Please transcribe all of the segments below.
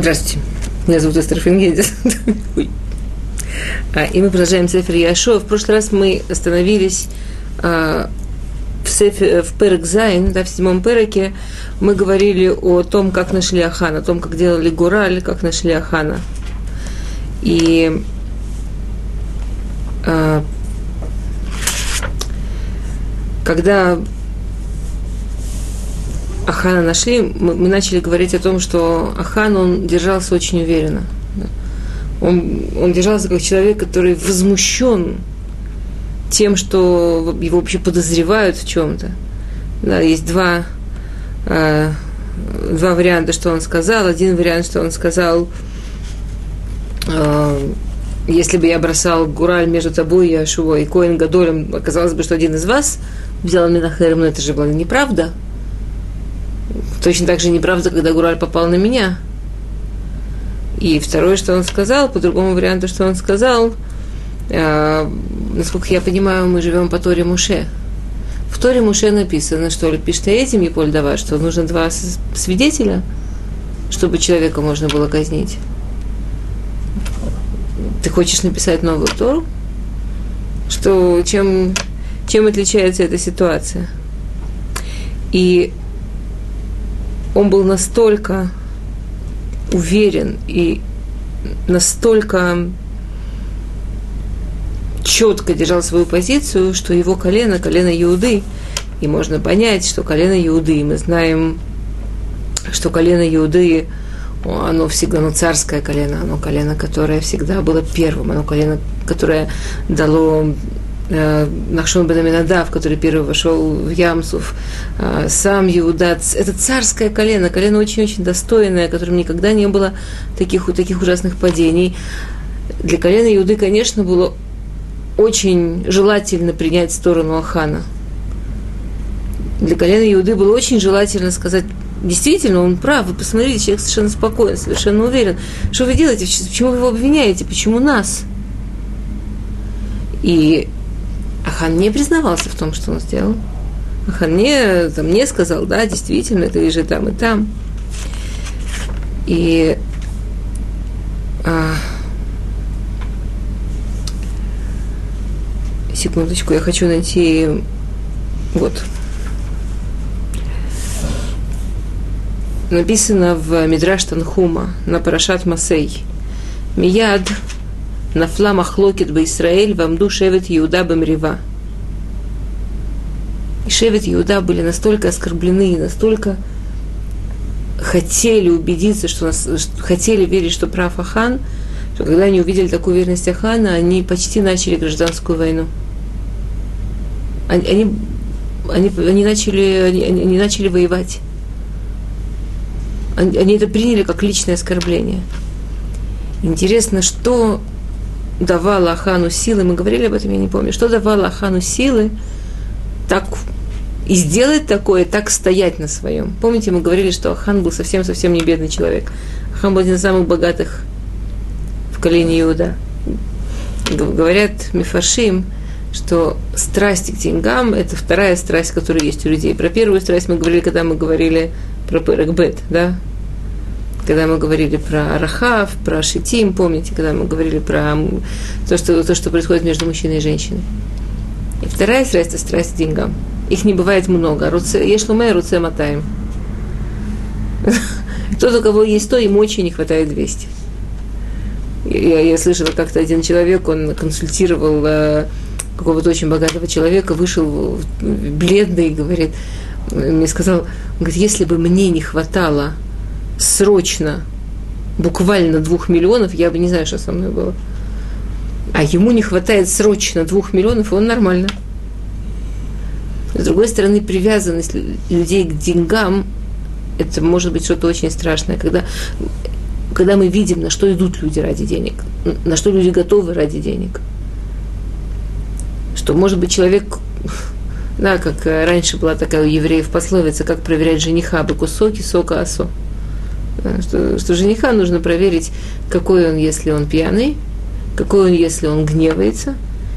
Здравствуйте. Меня зовут Эстер Фингендис. А, и мы продолжаем Сефер Яшо. В прошлый раз мы остановились а, в, Сефер, в Перек Зайн, да, в седьмом Переке. Мы говорили о том, как нашли Ахана, о том, как делали Гураль, как нашли Ахана. И а, когда Ахана нашли, мы, мы начали говорить о том, что Ахан, он держался очень уверенно. Он, он держался как человек, который возмущен тем, что его вообще подозревают в чем-то. Да, есть два, э, два варианта, что он сказал. Один вариант, что он сказал, э, если бы я бросал Гураль между тобой и Ашуво и Коин Гадолем, оказалось бы, что один из вас взял Минахерем, но это же была неправда. Точно так же неправда, когда Гураль попал на меня. И второе, что он сказал, по другому варианту, что он сказал, э, насколько я понимаю, мы живем по Торе Муше. В Торе Муше написано, что пишет этим Еполь давай, что нужно два свидетеля, чтобы человека можно было казнить. Ты хочешь написать новую Тору? Что, чем, чем отличается эта ситуация? И он был настолько уверен и настолько четко держал свою позицию, что его колено, колено Иуды, и можно понять, что колено Иуды, мы знаем, что колено Иуды, оно всегда, оно царское колено, оно колено, которое всегда было первым, оно колено, которое дало Нахшон бен Аминадав, который первый вошел в Ямсув, э, сам Иуда, это царское колено, колено очень-очень достойное, которым никогда не было таких, таких ужасных падений. Для колена Иуды, конечно, было очень желательно принять сторону Ахана. Для колена Иуды было очень желательно сказать, действительно, он прав, вы посмотрите, человек совершенно спокоен, совершенно уверен. Что вы делаете, почему вы его обвиняете, почему нас? И Ахан не признавался в том, что он сделал. Ахан не, там, не сказал, да, действительно, ты же там и там. И а, секундочку, я хочу найти вот. Написано в Мидраш Танхума на Парашат Масей. Мияд Нафла махлокит бы Израиль, вамду шевет Иуда бамрива. И шевет Иуда были настолько оскорблены, настолько хотели убедиться, что, нас, что хотели верить, что прав Ахан, что когда они увидели такую уверенность Ахана, они почти начали гражданскую войну. Они, они, они, они, начали, они, они начали воевать. Они, они это приняли как личное оскорбление. Интересно, что давало Ахану силы, мы говорили об этом, я не помню, что давало Ахану силы так и сделать такое, так стоять на своем. Помните, мы говорили, что Ахан был совсем-совсем не бедный человек. Ахан был один из самых богатых в колене Иуда. Говорят Мифашим, что страсть к деньгам – это вторая страсть, которая есть у людей. Про первую страсть мы говорили, когда мы говорили про Перекбет, да, когда мы говорили про Рахав, про Шитим, помните, когда мы говорили про то, что, то, что происходит между мужчиной и женщиной. И вторая страсть – это страсть к деньгам. Их не бывает много. Есть луме, руце мотаем. Тот, у кого есть то, ему очень не хватает 200. Я, я слышала как-то один человек, он консультировал э, какого-то очень богатого человека, вышел бледный и говорит, мне сказал, он говорит, если бы мне не хватало срочно буквально двух миллионов, я бы не знаю, что со мной было. А ему не хватает срочно двух миллионов, и он нормально. С другой стороны, привязанность людей к деньгам, это может быть что-то очень страшное, когда, когда мы видим, на что идут люди ради денег, на что люди готовы ради денег. Что, может быть, человек, да, как раньше была такая у евреев пословица, как проверять жениха, бы кусоки, сока, осо. Что, что жениха нужно проверить, какой он, если он пьяный, какой он, если он гневается,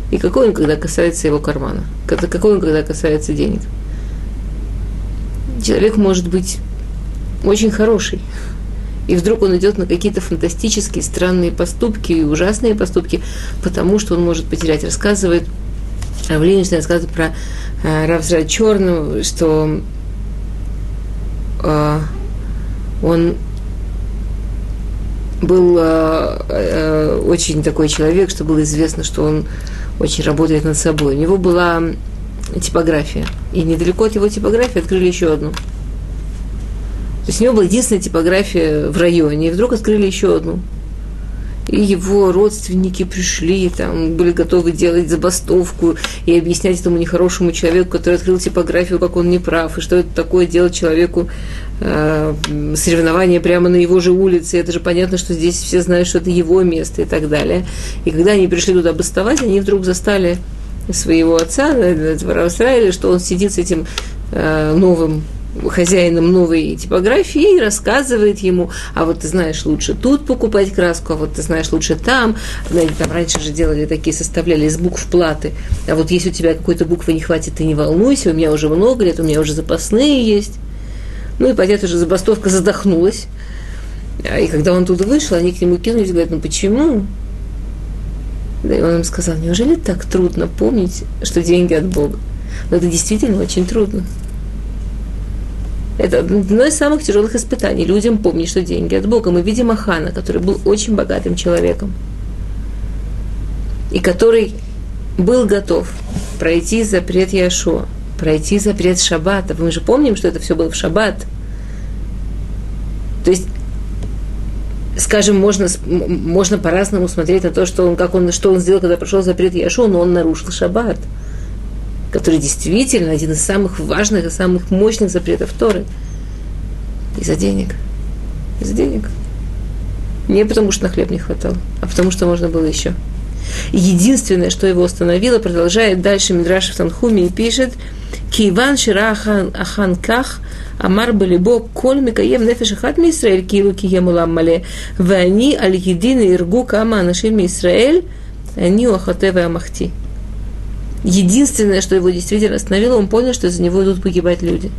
и какой он, когда касается его кармана, какой он, когда касается денег. Человек может быть очень хороший, И вдруг он идет на какие-то фантастические, странные поступки и ужасные поступки, потому что он может потерять. Рассказывает, Равлинич рассказывает про э, Равзра Черного, что э, он был э, э, очень такой человек, что было известно, что он очень работает над собой. У него была типография. И недалеко от его типографии открыли еще одну. То есть у него была единственная типография в районе, и вдруг открыли еще одну. И его родственники пришли, там, были готовы делать забастовку и объяснять этому нехорошему человеку, который открыл типографию, как он не прав, и что это такое делать человеку соревнования прямо на его же улице. Это же понятно, что здесь все знают, что это его место и так далее. И когда они пришли туда бастовать, они вдруг застали своего отца, этого Израиля, что он сидит с этим э, новым хозяином новой типографии и рассказывает ему, а вот ты знаешь, лучше тут покупать краску, а вот ты знаешь, лучше там. Знаете, там раньше же делали такие, составляли из букв платы. А вот если у тебя какой-то буквы не хватит, ты не волнуйся, у меня уже много лет, у меня уже запасные есть. Ну и понятно, уже забастовка задохнулась. А и когда он туда вышел, они к нему кинулись и говорят, ну почему? Да, и он им сказал, неужели так трудно помнить, что деньги от Бога? Но это действительно очень трудно. Это одно из самых тяжелых испытаний. Людям помнить, что деньги от Бога. Мы видим Ахана, который был очень богатым человеком. И который был готов пройти запрет Яшуа, пройти запрет Шаббата. Мы же помним, что это все было в Шаббат. То есть скажем, можно, можно по-разному смотреть на то, что он, как он, что он сделал, когда прошел запрет Яшу, но он нарушил шаббат, который действительно один из самых важных и самых мощных запретов Торы. Из-за денег. Из-за денег. Не потому, что на хлеб не хватало, а потому, что можно было еще. Единственное, что его остановило, продолжает дальше Мидраш в Танхуме и пишет, Киван Ширахан Аханках Амар Балибо Коль Микаем Нефеш Ахат Мисраэль Килу Киемулам Мале Вани Аль Едины Иргу Кама Анашим Мисраэль Они Ахатева Амахти. Единственное, что его действительно остановило, он понял, что за него идут погибать люди.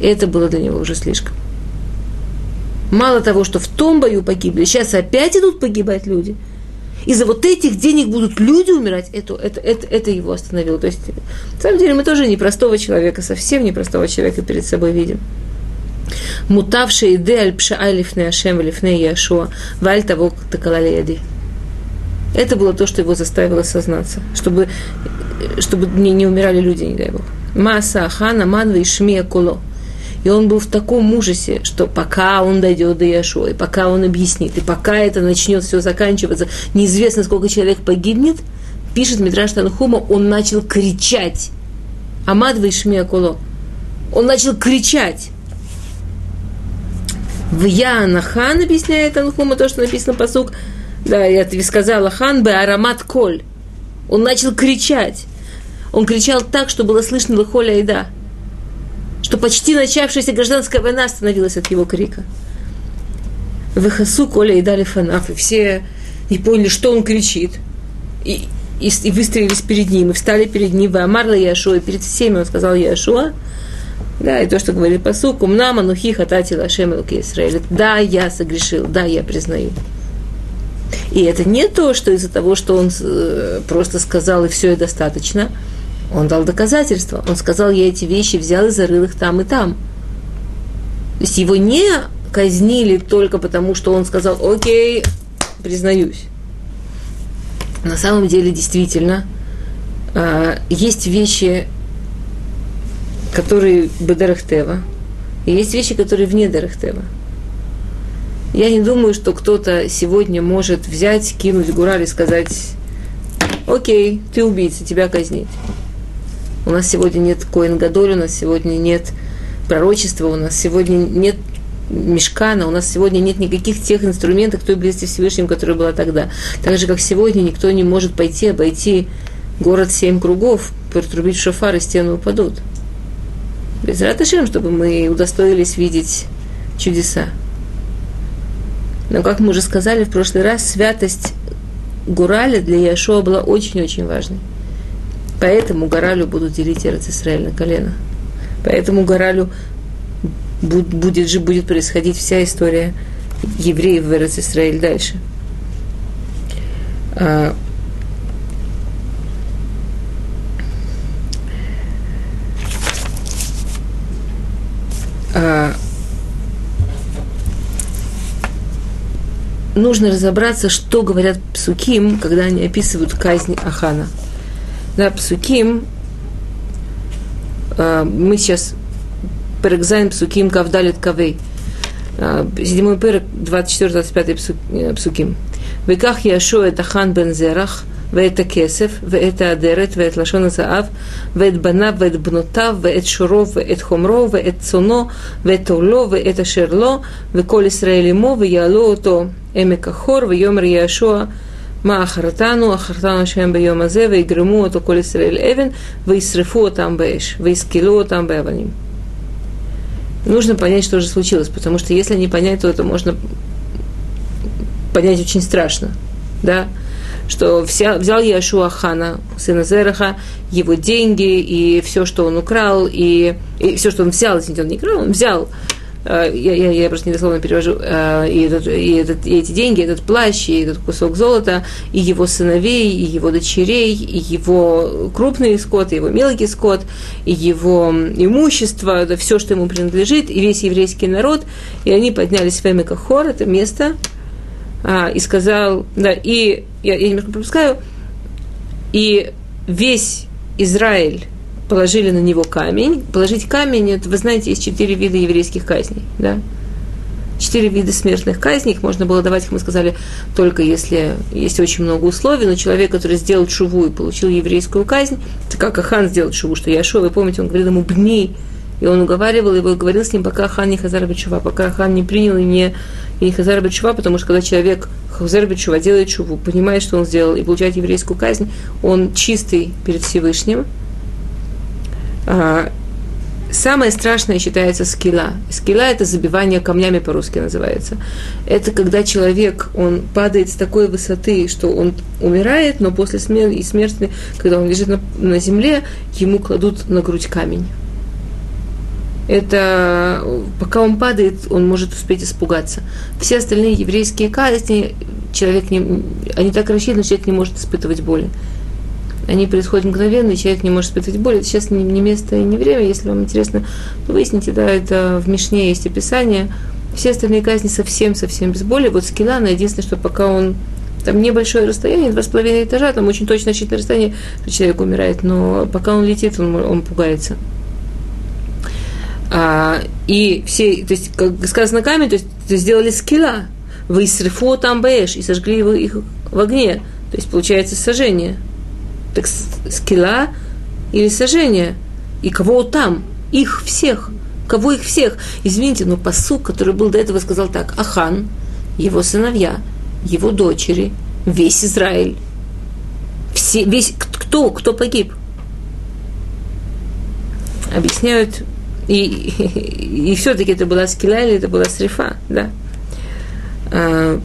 Это было для него уже слишком. Мало того, что в том бою погибли, сейчас опять идут погибать люди – из-за вот этих денег будут люди умирать, это, это, это, это его остановило. То есть, на самом деле, мы тоже непростого человека, совсем непростого человека перед собой видим. Мутавший иде аль пшаа лифне ашем лифне яшуа, валь того такалалеяди. Это было то, что его заставило сознаться, чтобы, чтобы не, не умирали люди, не дай бог. Маса, хана, манва и шмия коло – и он был в таком ужасе, что пока он дойдет до Яшуа, и пока он объяснит, и пока это начнет все заканчиваться, неизвестно, сколько человек погибнет, пишет Мидраш Танхума, он начал кричать. Амад Вишмия Куло. Он начал кричать. В Янахан объясняет Танхума то, что написано посук. Да, я тебе сказала, хан бы аромат коль. Он начал кричать. Он кричал так, что было слышно лыхоля и да что почти начавшаяся гражданская война остановилась от его крика. Выхасу Коля и дали фанаф, и все не поняли, что он кричит. И, и, и выстроились перед ним, и встали перед ним, и Амарла Яшуа, и перед всеми он сказал Яшуа, да, и то, что говорит посук, умна манухи хатати лашем Израиль. Да, я согрешил, да, я признаю. И это не то, что из-за того, что он э, просто сказал, и все, и достаточно – он дал доказательства. Он сказал, я эти вещи взял и зарыл их там и там. То есть его не казнили только потому, что он сказал, окей, признаюсь. На самом деле, действительно, а, есть вещи, которые Бедарахтева, и есть вещи, которые вне Дарахтева. Я не думаю, что кто-то сегодня может взять, кинуть Гураль и сказать, окей, ты убийца, тебя казнить. У нас сегодня нет Коин Гадоль, у нас сегодня нет пророчества, у нас сегодня нет мешкана, у нас сегодня нет никаких тех инструментов той близости Всевышним, которая была тогда. Так же, как сегодня, никто не может пойти обойти город семь кругов, протрубить шофар и стены упадут. Без раташем, чтобы мы удостоились видеть чудеса. Но, как мы уже сказали в прошлый раз, святость Гураля для Яшуа была очень-очень важной. Поэтому Горалю будут делить Эрец Исраиль на колено. Поэтому Горалю будет, будет, будет происходить вся история евреев в Израиль дальше. А, а, нужно разобраться, что говорят псуким, когда они описывают казнь Ахана. Да, псуким, э, мы сейчас перекзаем псуким кавдалит кавей. Э, седьмой перек, 24-25 псуким. וכך ישוע את החאן בן זרח, ואת הכסף, ואת האדרת, ואת לשון הזהב, ואת בניו, ואת בנותיו, ואת שורו, ואת חומרו, ואת צונו, ואת עולו, ואת אשר לו, וכל ישראל עמו, ויעלו אותו עמק החור, ויאמר יהושע Маахаратану, Ахартану Шем Бейомазе, Вейгрему, Атуколь Исраэль Эвен, Вейсрифу там Бэш, Вейскилу там Бэваним. Нужно понять, что же случилось, потому что если не понять, то это можно понять очень страшно, да, что вся, взял Яшуа Хана, сына Зераха, его деньги и все, что он украл, и, и все, что он взял, извините, он не украл, он взял, я, я, я просто недословно перевожу, э, и, этот, и, этот, и эти деньги, этот плащ, и этот кусок золота, и его сыновей, и его дочерей, и его крупный скот, и его мелкий скот, и его имущество, это все, что ему принадлежит, и весь еврейский народ, и они поднялись в Эмикахор, это место, а, и сказал, да, и я, я немножко пропускаю, и весь Израиль положили на него камень. Положить камень, это, вы знаете, есть четыре вида еврейских казней, да? Четыре вида смертных казней, их можно было давать, как мы сказали, только если есть очень много условий, но человек, который сделал шуву и получил еврейскую казнь, это как Ахан сделал шуву, что Яшуа, вы помните, он говорил ему «бни», и он уговаривал его и говорил с ним, пока хан не хазар бечува, пока хан не принял и не, и не хазар бечува, потому что когда человек хазар бечува делает чуву, понимает, что он сделал, и получает еврейскую казнь, он чистый перед Всевышним. А, самое страшное считается скилла. Скилла – это забивание камнями по-русски называется. Это когда человек, он падает с такой высоты, что он умирает, но после смерти, когда он лежит на, на земле, ему кладут на грудь камень это пока он падает, он может успеть испугаться. Все остальные еврейские казни, человек не, они так рассчитаны, человек не может испытывать боли. Они происходят мгновенно, и человек не может испытывать боль. Это сейчас не, не место и не время. Если вам интересно, то выясните, да, это в Мишне есть описание. Все остальные казни совсем-совсем без боли. Вот скилана, единственное, что пока он там небольшое расстояние, два с половиной этажа, там очень точно рассчитанное расстояние, что человек умирает, но пока он летит, он, он пугается. А, и все, то есть, как сказано камень, то есть, то есть сделали скилла, вы срифу там бэш, и сожгли его их в огне. То есть, получается, сожжение. Так скилла или сожжение. И кого там? Их всех. Кого их всех? Извините, но посук, который был до этого, сказал так. Ахан, его сыновья, его дочери, весь Израиль. Все, весь, кто, кто погиб? Объясняют и, и, и все-таки это была скилла или это была срифа, да. А,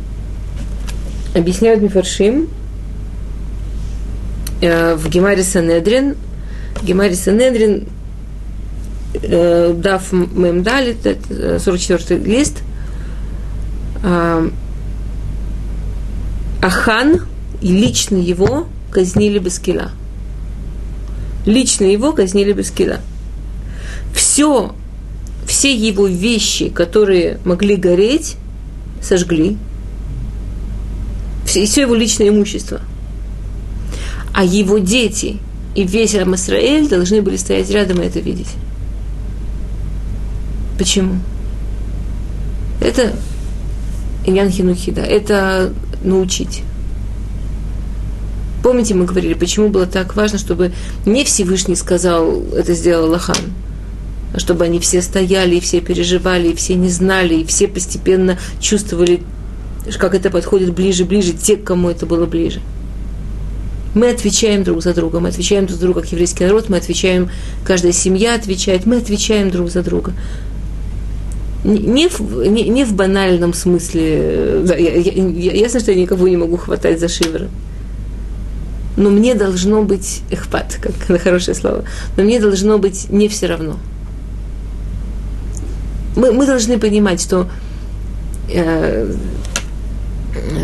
объясняют Мифаршим а, в Гемаре Санедрин. Гемаре Санедрин э, дав Мемдалит, 44 лист, а, Ахан и лично его казнили без кила. Лично его казнили без кила все, все его вещи, которые могли гореть, сожгли. Все, все его личное имущество. А его дети и весь Рамасраэль должны были стоять рядом и это видеть. Почему? Это Иньян Хинухида, это научить. Помните, мы говорили, почему было так важно, чтобы не Всевышний сказал, это сделал Лахан, чтобы они все стояли, и все переживали, и все не знали, и все постепенно чувствовали, как это подходит ближе, ближе, те, кому это было ближе. Мы отвечаем друг за друга, мы отвечаем друг за друга как еврейский народ, мы отвечаем, каждая семья отвечает, мы отвечаем друг за друга. Не в, не, не в банальном смысле, да, я, я, я, ясно, что я никого не могу хватать за шиворот. Но мне должно быть эхпат, как на хорошее слово, но мне должно быть не все равно. Мы, мы должны понимать, что э,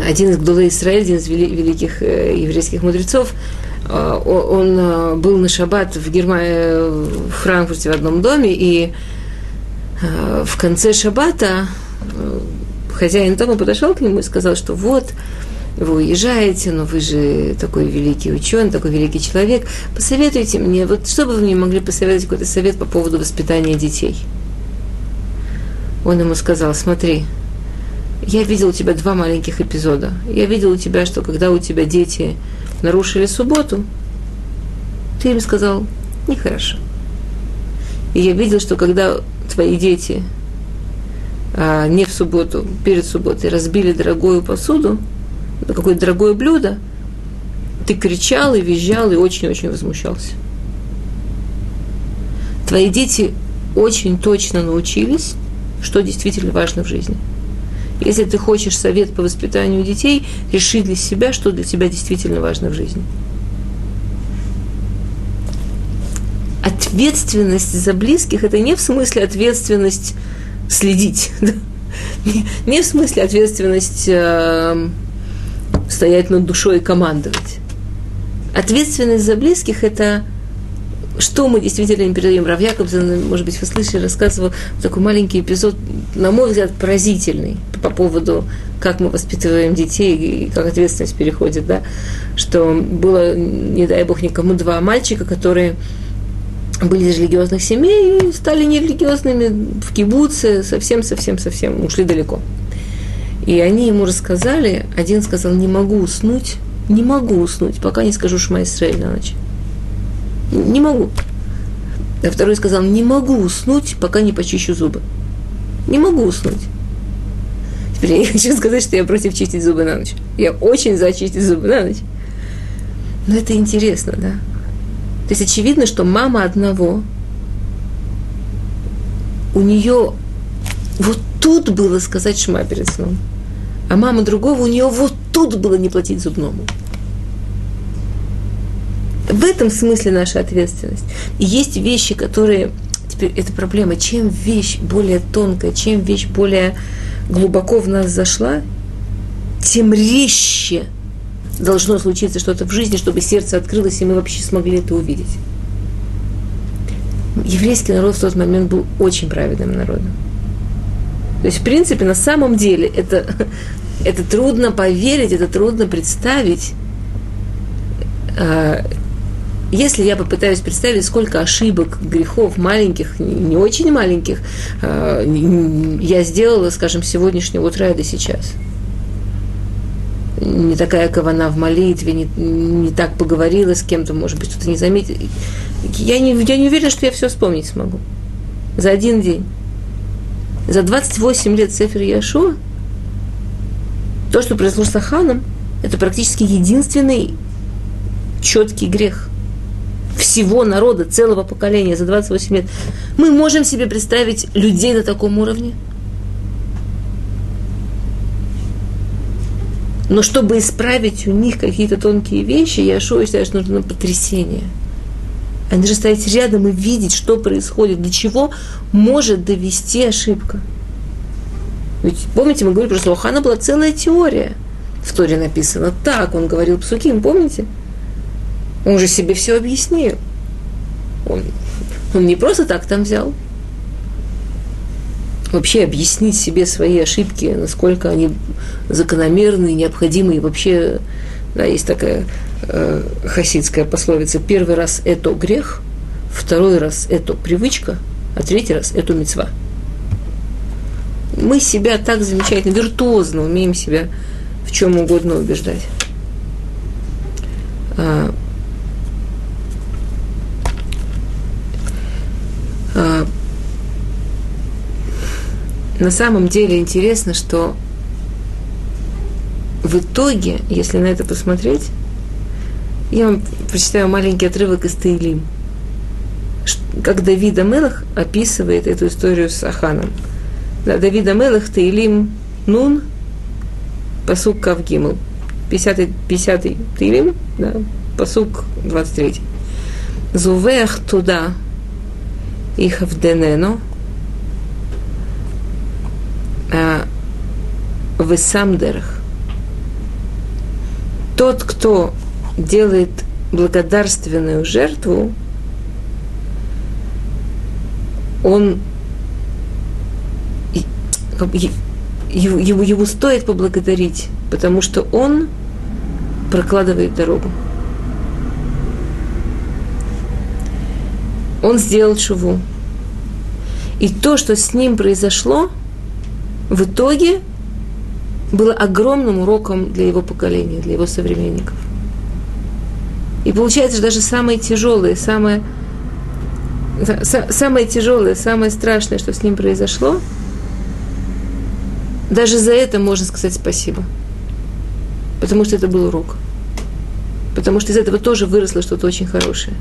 один из Гдулей Израиль, один из великих э, еврейских мудрецов, э, он э, был на шаббат в, Германии, в Франкфурте в одном доме, и в конце шаббата хозяин дома подошел к нему и сказал, что вот, вы уезжаете, но вы же такой великий ученый, такой великий человек, посоветуйте мне, вот что бы вы мне могли посоветовать какой-то совет по поводу воспитания детей? Он ему сказал, смотри, я видел у тебя два маленьких эпизода. Я видел у тебя, что когда у тебя дети нарушили субботу, ты им сказал, нехорошо. И я видел, что когда твои дети а, не в субботу, перед субботой разбили дорогую посуду, какое-то дорогое блюдо, ты кричал и визжал и очень-очень возмущался. Твои дети очень точно научились, что действительно важно в жизни – если ты хочешь совет по воспитанию детей, реши для себя, что для тебя действительно важно в жизни. Ответственность за близких – это не в смысле ответственность следить, не в смысле ответственность э, стоять над душой и командовать. Ответственность за близких – это что мы действительно им передаем. Рав Якобсон, может быть, вы слышали, рассказывал такой маленький эпизод, на мой взгляд, поразительный по поводу, как мы воспитываем детей и как ответственность переходит, да, что было, не дай бог, никому два мальчика, которые были из религиозных семей и стали нерелигиозными в кибуце, совсем-совсем-совсем ушли далеко. И они ему рассказали, один сказал, не могу уснуть, не могу уснуть, пока не скажу Шма Исраиль на ночь. Не могу. А второй сказал, не могу уснуть, пока не почищу зубы. Не могу уснуть. Теперь я не хочу сказать, что я против чистить зубы на ночь. Я очень за чистить зубы на ночь. Но это интересно, да? То есть очевидно, что мама одного, у нее вот тут было сказать шма перед сном, а мама другого, у нее вот тут было не платить зубному. В этом смысле наша ответственность. Есть вещи, которые... Теперь это проблема. Чем вещь более тонкая, чем вещь более глубоко в нас зашла, тем резче должно случиться что-то в жизни, чтобы сердце открылось, и мы вообще смогли это увидеть. Еврейский народ в тот момент был очень праведным народом. То есть, в принципе, на самом деле это, это трудно поверить, это трудно представить. Если я попытаюсь представить, сколько ошибок, грехов маленьких, не очень маленьких, э, я сделала, скажем, с сегодняшнего утра и до сейчас. Не такая кавана в молитве, не, не так поговорила с кем-то, может быть, кто-то не заметил. Я не, я не уверена, что я все вспомнить смогу. За один день. За 28 лет Сефер Яшуа то, что произошло с Аханом, это практически единственный четкий грех – всего народа, целого поколения за 28 лет, мы можем себе представить людей на таком уровне? Но чтобы исправить у них какие-то тонкие вещи, я шо считаю, что нужно потрясение. Они же стоять рядом и видеть, что происходит, до чего может довести ошибка. Ведь помните, мы говорили, что у была целая теория. В Торе написано так, он говорил псуким, помните? Он же себе все объяснил. Он, он не просто так там взял. Вообще объяснить себе свои ошибки, насколько они закономерны, необходимы. И вообще, да, есть такая э, хасидская пословица. Первый раз это грех, второй раз это привычка, а третий раз это мецва. Мы себя так замечательно, виртуозно умеем себя в чем угодно убеждать. А, А, на самом деле интересно, что в итоге, если на это посмотреть, я вам прочитаю маленький отрывок из Таилим, как Давид Амелах описывает эту историю с Аханом. Да, Давид Амелах, Таилим, Нун, посук Кавгимл, 50-й, 50 Таилим, да, посук 23. Зувех туда их в Денену, весамдерах. Тот, кто делает благодарственную жертву, он его, его, его стоит поблагодарить, потому что он прокладывает дорогу. Он сделал шуву. И то, что с ним произошло, в итоге было огромным уроком для его поколения, для его современников. И получается, что даже самое тяжелое, самое, самое тяжелое, самое страшное, что с ним произошло, даже за это можно сказать спасибо. Потому что это был урок. Потому что из этого тоже выросло что-то очень хорошее.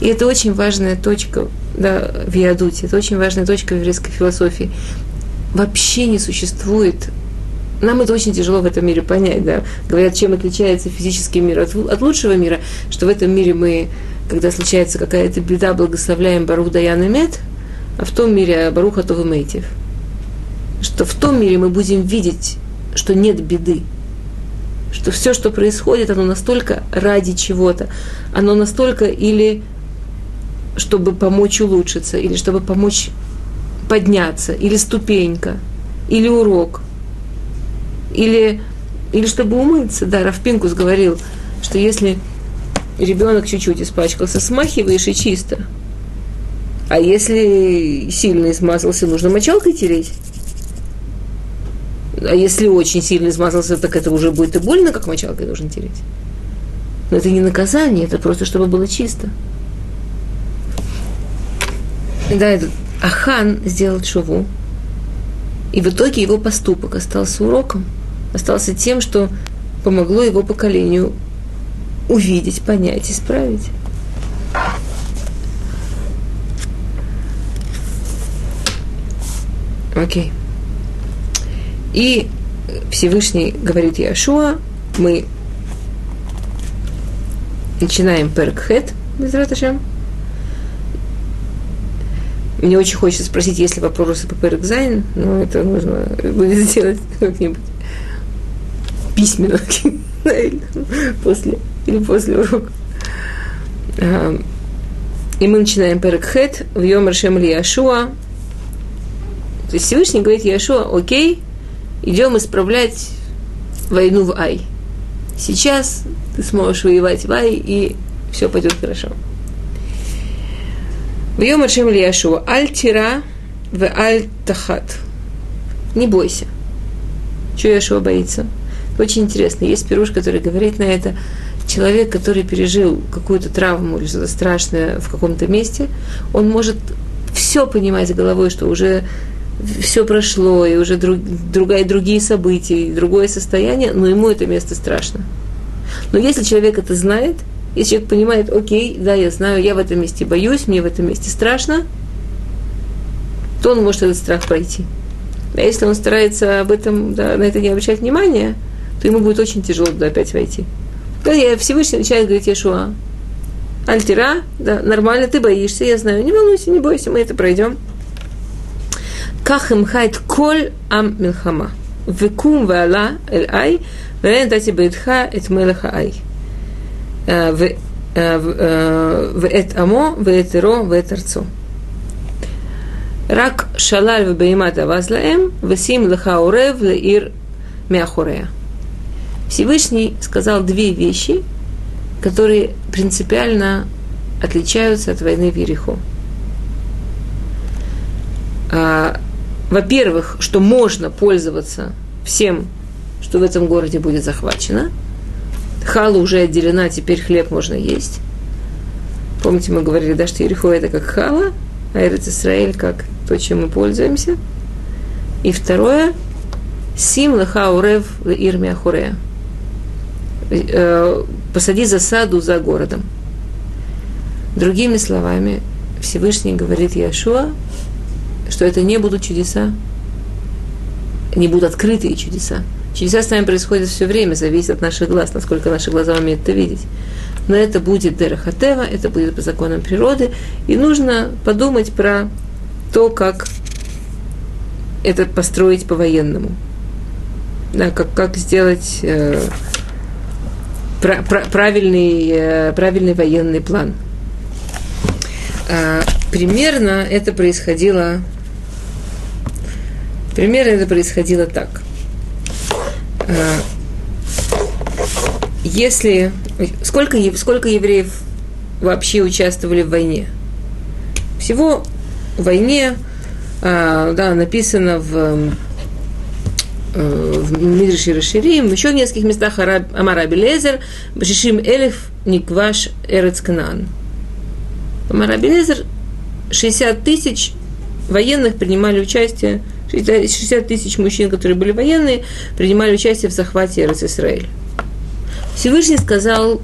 И это очень важная точка да, в Ядуте, это очень важная точка в еврейской философии. Вообще не существует нам это очень тяжело в этом мире понять, да. Говорят, чем отличается физический мир от, от лучшего мира, что в этом мире мы, когда случается какая-то беда, благословляем Барух Даян и Мед, а в том мире Баруха Това Мейтив. Что в том мире мы будем видеть, что нет беды, что все, что происходит, оно настолько ради чего-то, оно настолько или чтобы помочь улучшиться, или чтобы помочь подняться, или ступенька, или урок, или, или чтобы умыться. Да, Рафпинкус говорил, что если ребенок чуть-чуть испачкался, смахиваешь и чисто. А если сильно измазался, нужно мочалкой тереть. А если очень сильно измазался, так это уже будет и больно, как мочалкой должен тереть. Но это не наказание, это просто чтобы было чисто. Да, этот Ахан сделал шуву, и в итоге его поступок остался уроком, остался тем, что помогло его поколению увидеть, понять, исправить. Окей. И Всевышний говорит Яшуа, мы начинаем Перкхет, без Раташем. Мне очень хочется спросить, есть ли вопросы по Перкзайн, но это нужно будет сделать как-нибудь письменно после или после урока. И мы начинаем Перкхет в Йом Рашем Яшуа. То есть Всевышний говорит Яшуа, окей, идем исправлять войну в Ай. Сейчас ты сможешь воевать в Ай, и все пойдет хорошо. В Йом Ашем Яшуа, аль в аль. Не бойся. Чего Яшуа боится? Очень интересно. Есть пируш, который говорит на это. Человек, который пережил какую-то травму или что-то страшное в каком-то месте, он может все понимать головой, что уже все прошло, и уже друг, другая, другие события, и другое состояние, но ему это место страшно. Но если человек это знает, если человек понимает, окей, да, я знаю, я в этом месте боюсь, мне в этом месте страшно, то он может этот страх пройти. А если он старается об этом, да, на это не обращать внимания, то ему будет очень тяжело туда опять войти. Да, я Всевышний начинает говорить Ешуа. Альтира, да, нормально, ты боишься, я знаю, не волнуйся, не бойся, мы это пройдем. כך המחה את כל עם מלחמה. וקום ועלה אל עי, ונתתי בידך את מלך העי. ואת עמו, ואת עירו, ואת ארצו. רק שלל ובהימת אבז להם, ושים לך עורב לעיר מאחוריה. Всевышний сказал две вещи, которые принципиально отличаются от войны в Ерехо во-первых, что можно пользоваться всем, что в этом городе будет захвачено. Хала уже отделена, теперь хлеб можно есть. Помните, мы говорили, да, что Ерехо это как хала, а Исраэль как то, чем мы пользуемся. И второе, Сим леха урев ирми ахурея. Э, посади засаду за городом. Другими словами, Всевышний говорит Яшуа, что это не будут чудеса, не будут открытые чудеса. Чудеса с нами происходят все время, зависит от наших глаз, насколько наши глаза умеют это видеть. Но это будет Дерахатева, это будет по законам природы, и нужно подумать про то, как это построить по-военному. Да, как, как сделать э, правильный, э, правильный военный план. Э, примерно это происходило примерно это происходило так. Э, если сколько, сколько евреев вообще участвовали в войне? Всего в войне а, да, написано в, в Мидриши Раширим, еще в нескольких местах Амара Белезер, Башишим Элиф Никваш Эрец Канан. Амара Белезер 60 тысяч военных принимали участие, 60 тысяч мужчин, которые были военные, принимали участие в захвате Эрец Исраиль. Всевышний сказал,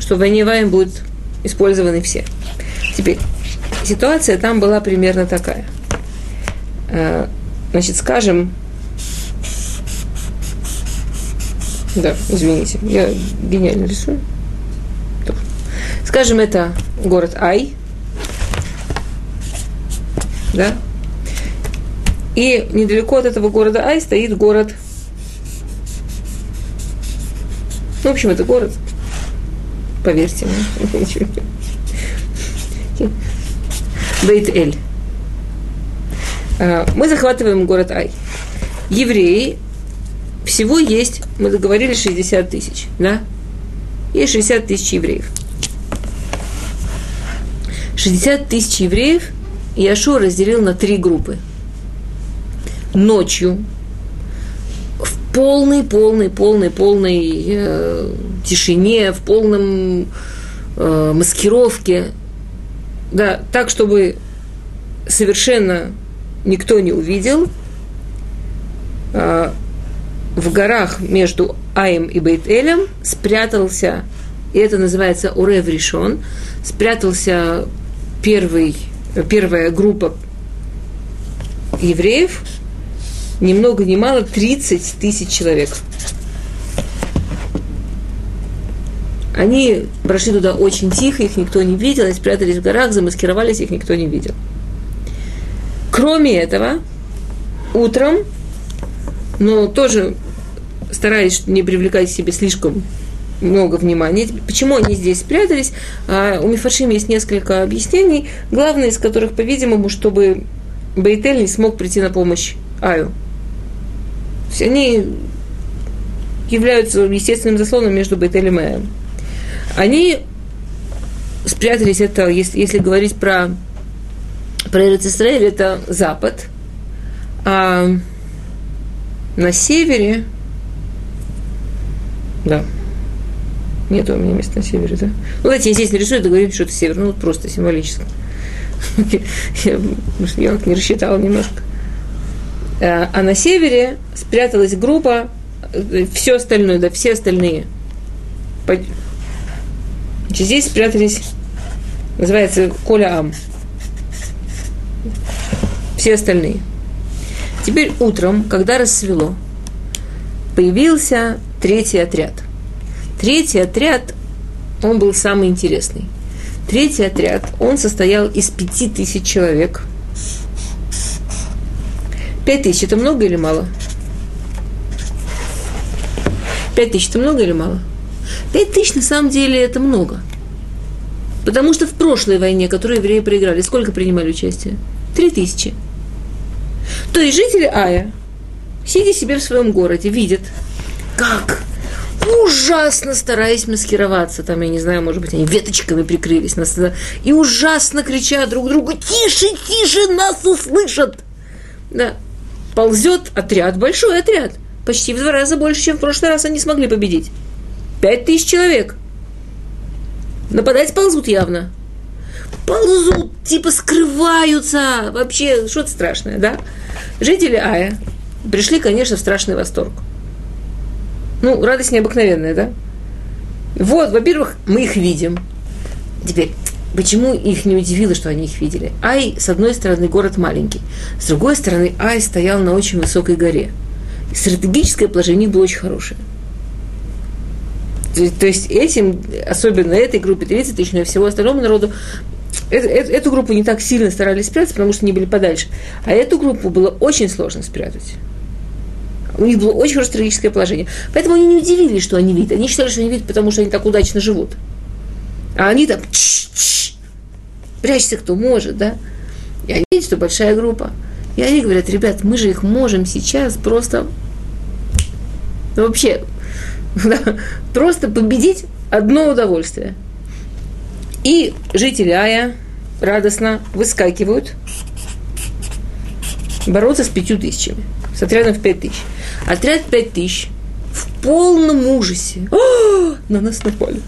что в войне Ваем будут использованы все. Теперь, ситуация там была примерно такая. Э, значит, скажем, да, извините, я гениально рисую. Скажем, это город Ай, да, и недалеко от этого города Ай стоит город Ну, в общем, это город. Поверьте мне. Бейт-Эль. А, мы захватываем город Ай. Евреи всего есть, мы договорились, 60 тысяч, да? Есть 60 тысяч евреев. 60 тысяч евреев Яшуа разделил на три группы. Ночью полной, полной, полной, полной э, тишине, в полном э, маскировке, да, так, чтобы совершенно никто не увидел. Э, в горах между Аем и Бейт-Элем спрятался, и это называется Урев Ришон, спрятался первый, первая группа евреев – ни много ни мало 30 тысяч человек. Они прошли туда очень тихо, их никто не видел, они спрятались в горах, замаскировались, их никто не видел. Кроме этого, утром, но тоже стараясь не привлекать к себе слишком много внимания. Почему они здесь спрятались? А у Мифашим есть несколько объяснений, главное из которых, по-видимому, чтобы Бейтель не смог прийти на помощь Аю есть они являются естественным заслоном между Бетелем и Аем. Они спрятались, это, если, если говорить про, про Израиль, это запад, а на севере, да, нет у меня места на севере, да? Ну, давайте я здесь нарисую, договорим, что это север, ну, вот просто символически. Я, я не рассчитала немножко. Э, а на севере спряталась группа, э, все остальное, да, все остальные. Здесь спрятались, называется Коля Ам. Все остальные. Теперь утром, когда рассвело, появился третий отряд. Третий отряд, он был самый интересный. Третий отряд, он состоял из пяти тысяч человек – Пять тысяч это много или мало? Пять тысяч это много или мало? Пять тысяч на самом деле это много. Потому что в прошлой войне, которую евреи проиграли, сколько принимали участие? Три тысячи. То есть жители Ая, сидя себе в своем городе, видят, как ужасно стараясь маскироваться, там, я не знаю, может быть, они веточками прикрылись, нас, и ужасно кричат друг другу, тише, тише, нас услышат. Да, ползет отряд, большой отряд, почти в два раза больше, чем в прошлый раз они смогли победить. Пять тысяч человек. Нападать ползут явно. Ползут, типа скрываются. Вообще, что-то страшное, да? Жители Ая пришли, конечно, в страшный восторг. Ну, радость необыкновенная, да? Вот, во-первых, мы их видим. Теперь, Почему их не удивило, что они их видели? Ай, с одной стороны, город маленький. С другой стороны, Ай стоял на очень высокой горе. Стратегическое положение было очень хорошее. То, то есть этим, особенно этой группе 30 тысяч, но и всего остальному народу, эту, эту, группу не так сильно старались спрятать, потому что они были подальше. А эту группу было очень сложно спрятать. У них было очень хорошее стратегическое положение. Поэтому они не удивились, что они видят. Они считали, что они видят, потому что они так удачно живут. А они там прячься кто может, да. И они видят, что большая группа. И они говорят, ребят, мы же их можем сейчас просто вообще просто победить одно удовольствие. И жители Ая радостно выскакивают бороться с пятью тысячами, с отрядом в пять тысяч. Отряд пять тысяч в полном ужасе. О, на нас напали.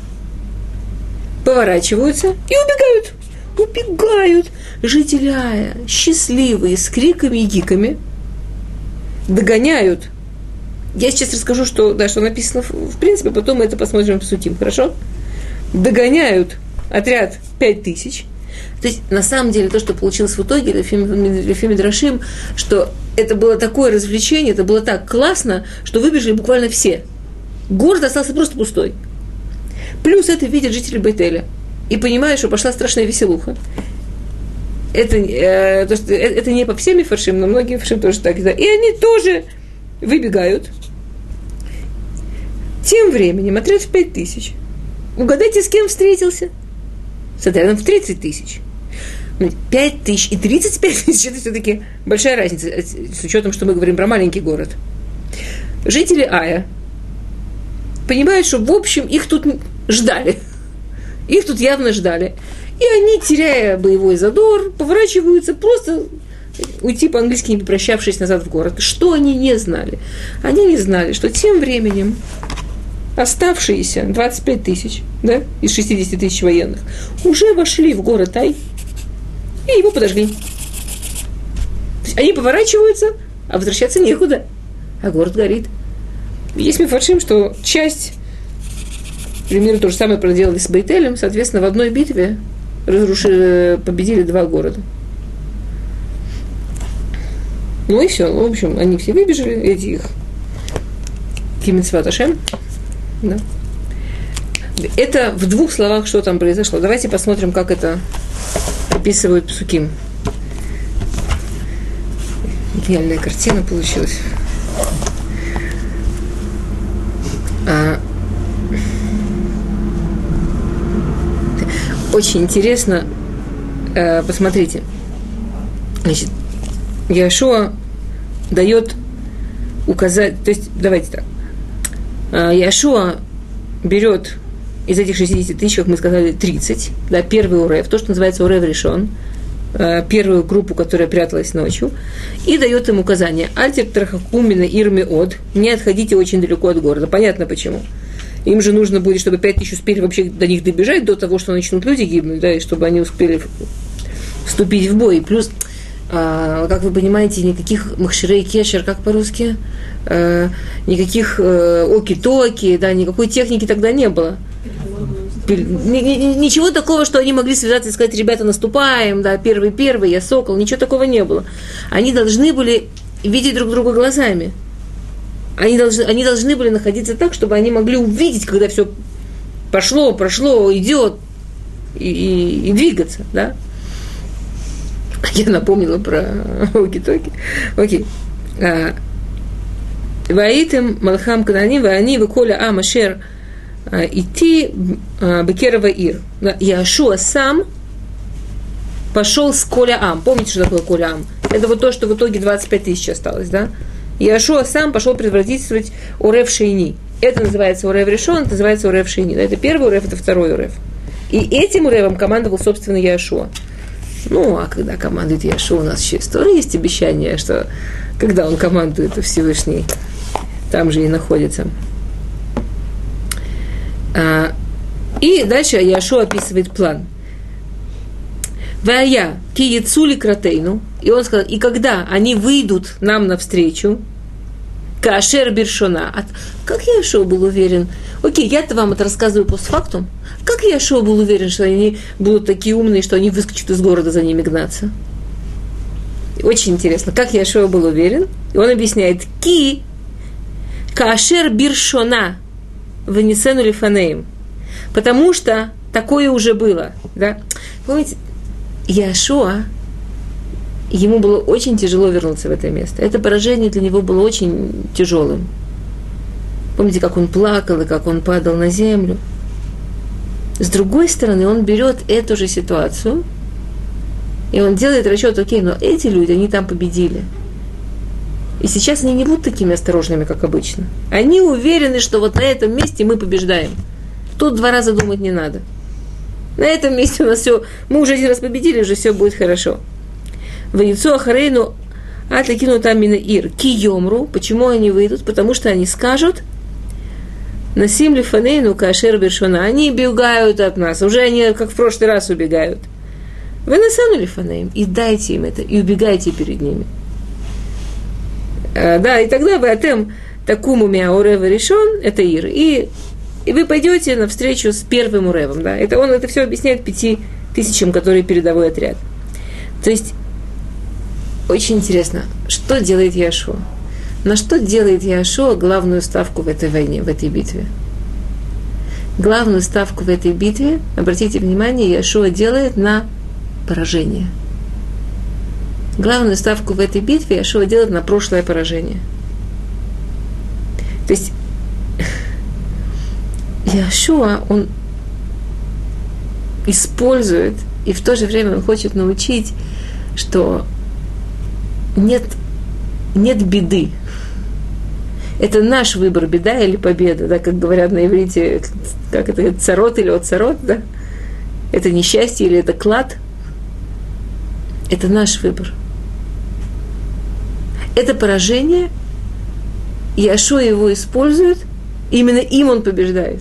Поворачиваются и убегают. Убегают. Жители Ая, счастливые, с криками и гиками, догоняют. Я сейчас расскажу, что, да, что написано в принципе, потом мы это посмотрим в сутим, хорошо? Догоняют отряд пять тысяч – то есть, на самом деле, то, что получилось в итоге, Лефим Драшим, что это было такое развлечение, это было так классно, что выбежали буквально все. Город остался просто пустой. Плюс это видят жители Бетеля. И понимают, что пошла страшная веселуха. Это, э, то, что, э, это не по всем фаршим, но многие фаршим тоже так. Да. И они тоже выбегают. Тем временем отряд в 5 тысяч. Угадайте, с кем встретился? С отрядом в 30 тысяч. 5 тысяч и 35 тысяч – это все-таки большая разница, э, с учетом, что мы говорим про маленький город. Жители Ая понимают, что, в общем, их тут ждали. Их тут явно ждали. И они, теряя боевой задор, поворачиваются просто уйти по-английски, не попрощавшись назад в город. Что они не знали? Они не знали, что тем временем оставшиеся 25 тысяч да, из 60 тысяч военных уже вошли в город Ай – и его подожгли. Они поворачиваются, а возвращаться некуда. А город горит. Есть мифаршим, что часть, примерно то же самое проделали с Бейтелем, соответственно, в одной битве разрушили, победили два города. Ну и все. В общем, они все выбежали, эти их Кимицваташем. Да. Это в двух словах, что там произошло. Давайте посмотрим, как это описывают псуким. Гениальная картина получилась. А, очень интересно, э, посмотрите. Значит, Яшуа дает указать, то есть, давайте так. Яшуа берет из этих 60 тысяч, как мы сказали, 30, да, первый УРФ, то, что называется УРФ решен, э, первую группу, которая пряталась ночью, и дает им указание «Альтер трахакумина ирми от» «Не отходите очень далеко от города». Понятно почему. Им же нужно будет, чтобы 5 тысяч успели вообще до них добежать, до того, что начнут люди гибнуть, да, и чтобы они успели вступить в бой. Плюс, а, как вы понимаете, никаких махширей кешер, как по-русски, а, никаких а, оки-токи, да, никакой техники тогда не было ничего такого, что они могли связаться и сказать, ребята, наступаем, да, первый, первый, я сокол, ничего такого не было. Они должны были видеть друг друга глазами. Они должны, они должны были находиться так, чтобы они могли увидеть, когда все пошло, прошло, идет, и, и, и двигаться, да. Я напомнила про оки-токи. Окей. А, Ваитым Малхам Канани, Ваани, Ваколя Амашер – а, идти а, Бекерова Ир. Яшуа сам пошел с Коля Ам. Помните, что такое Коля Ам? Это вот то, что в итоге 25 тысяч осталось, да? Яшуа сам пошел предводительствовать Урев Шейни. Это называется Урев Решон, это называется Урев Шейни. Это первый Урев, это второй Урев. И этим Уревом командовал, собственно, Яшуа. Ну, а когда командует Яшуа, у нас еще история есть обещание, что когда он командует, то Всевышний там же и находится. А, и дальше Яшо описывает план. Вая, киецули кратейну. И он сказал, и когда они выйдут нам навстречу, Кашер Биршона. А как Яшо был уверен? Окей, я-то вам это рассказываю постфактум. Как Яшо был уверен, что они будут такие умные, что они выскочат из города за ними гнаться? Очень интересно, как Яшо был уверен? И он объясняет, ки Кашер Биршона Ванисену Лифанеем. Потому что такое уже было. Да? Помните, Яшуа ему было очень тяжело вернуться в это место. Это поражение для него было очень тяжелым. Помните, как он плакал и как он падал на землю. С другой стороны, он берет эту же ситуацию, и он делает расчет, окей, но эти люди, они там победили. И сейчас они не будут такими осторожными, как обычно. Они уверены, что вот на этом месте мы побеждаем. Тут два раза думать не надо. На этом месте у нас все, мы уже один раз победили, уже все будет хорошо. В яйцо Ахарейну Атликину там ир. Киемру. Почему они выйдут? Потому что они скажут, Насим лифанейну кашер бершона. Они убегают от нас. Уже они, как в прошлый раз, убегают. Вы насану лифанеем. И дайте им это. И убегайте перед ними. А, да, и тогда вы атем такому мяурева решен, это Ир. И, и вы пойдете навстречу с первым уревом. Да? Это он это все объясняет пяти тысячам, которые передовой отряд. То есть, очень интересно, что делает Яшуа? На что делает Яшуа главную ставку в этой войне, в этой битве? Главную ставку в этой битве, обратите внимание, Яшуа делает на поражение. Главную ставку в этой битве Яшуа делает на прошлое поражение. То есть Яшуа, он использует, и в то же время он хочет научить, что нет, нет беды, это наш выбор, беда или победа, да, как говорят на иврите, как это, царот или оцарот, да, это несчастье или это клад, это наш выбор. Это поражение, и Ашо его использует, именно им он побеждает.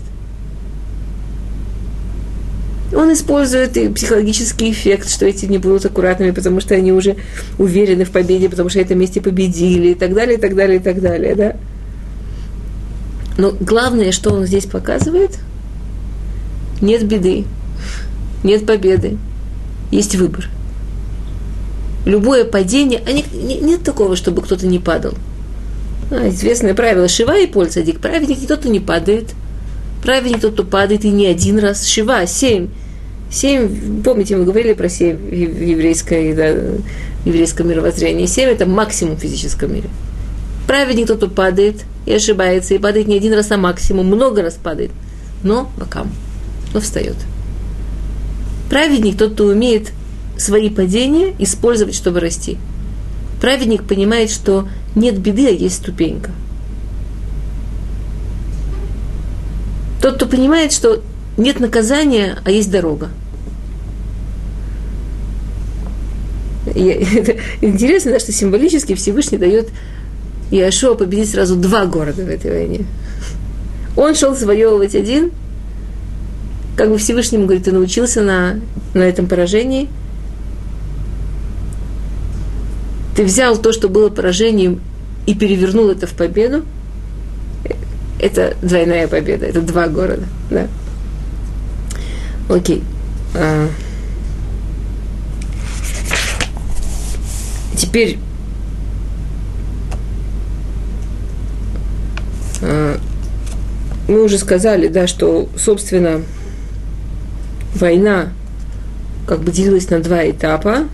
Он использует и психологический эффект, что эти не будут аккуратными, потому что они уже уверены в победе, потому что это вместе победили, и так далее, и так далее, и так далее, да. Но главное, что он здесь показывает, нет беды, нет победы, есть выбор. Любое падение, а не, не, нет такого, чтобы кто-то не падал. А, известное правило, шива и польца, дик, праведник не тот, кто не падает. Праведник тот, кто падает и не один раз. Шива, семь. Семь, помните, мы говорили про семь в еврейской, да, еврейском мировоззрении. Семь – это максимум в физическом мире. Праведник тот, кто падает и ошибается, и падает не один раз, а максимум, много раз падает. Но бокам, но встает. Праведник тот, кто умеет свои падения использовать, чтобы расти. Праведник понимает, что нет беды, а есть ступенька. Тот, кто понимает, что нет наказания, а есть дорога. интересно, да, что символически Всевышний дает Иошуа победить сразу два города в этой войне. Он шел завоевывать один, как бы Всевышнему говорит, ты научился на, на этом поражении. Ты взял то, что было поражением, и перевернул это в победу. Это двойная победа, это два города, да. Окей. Теперь А, мы уже сказали, да, что, собственно, война как бы делилась на два этапа.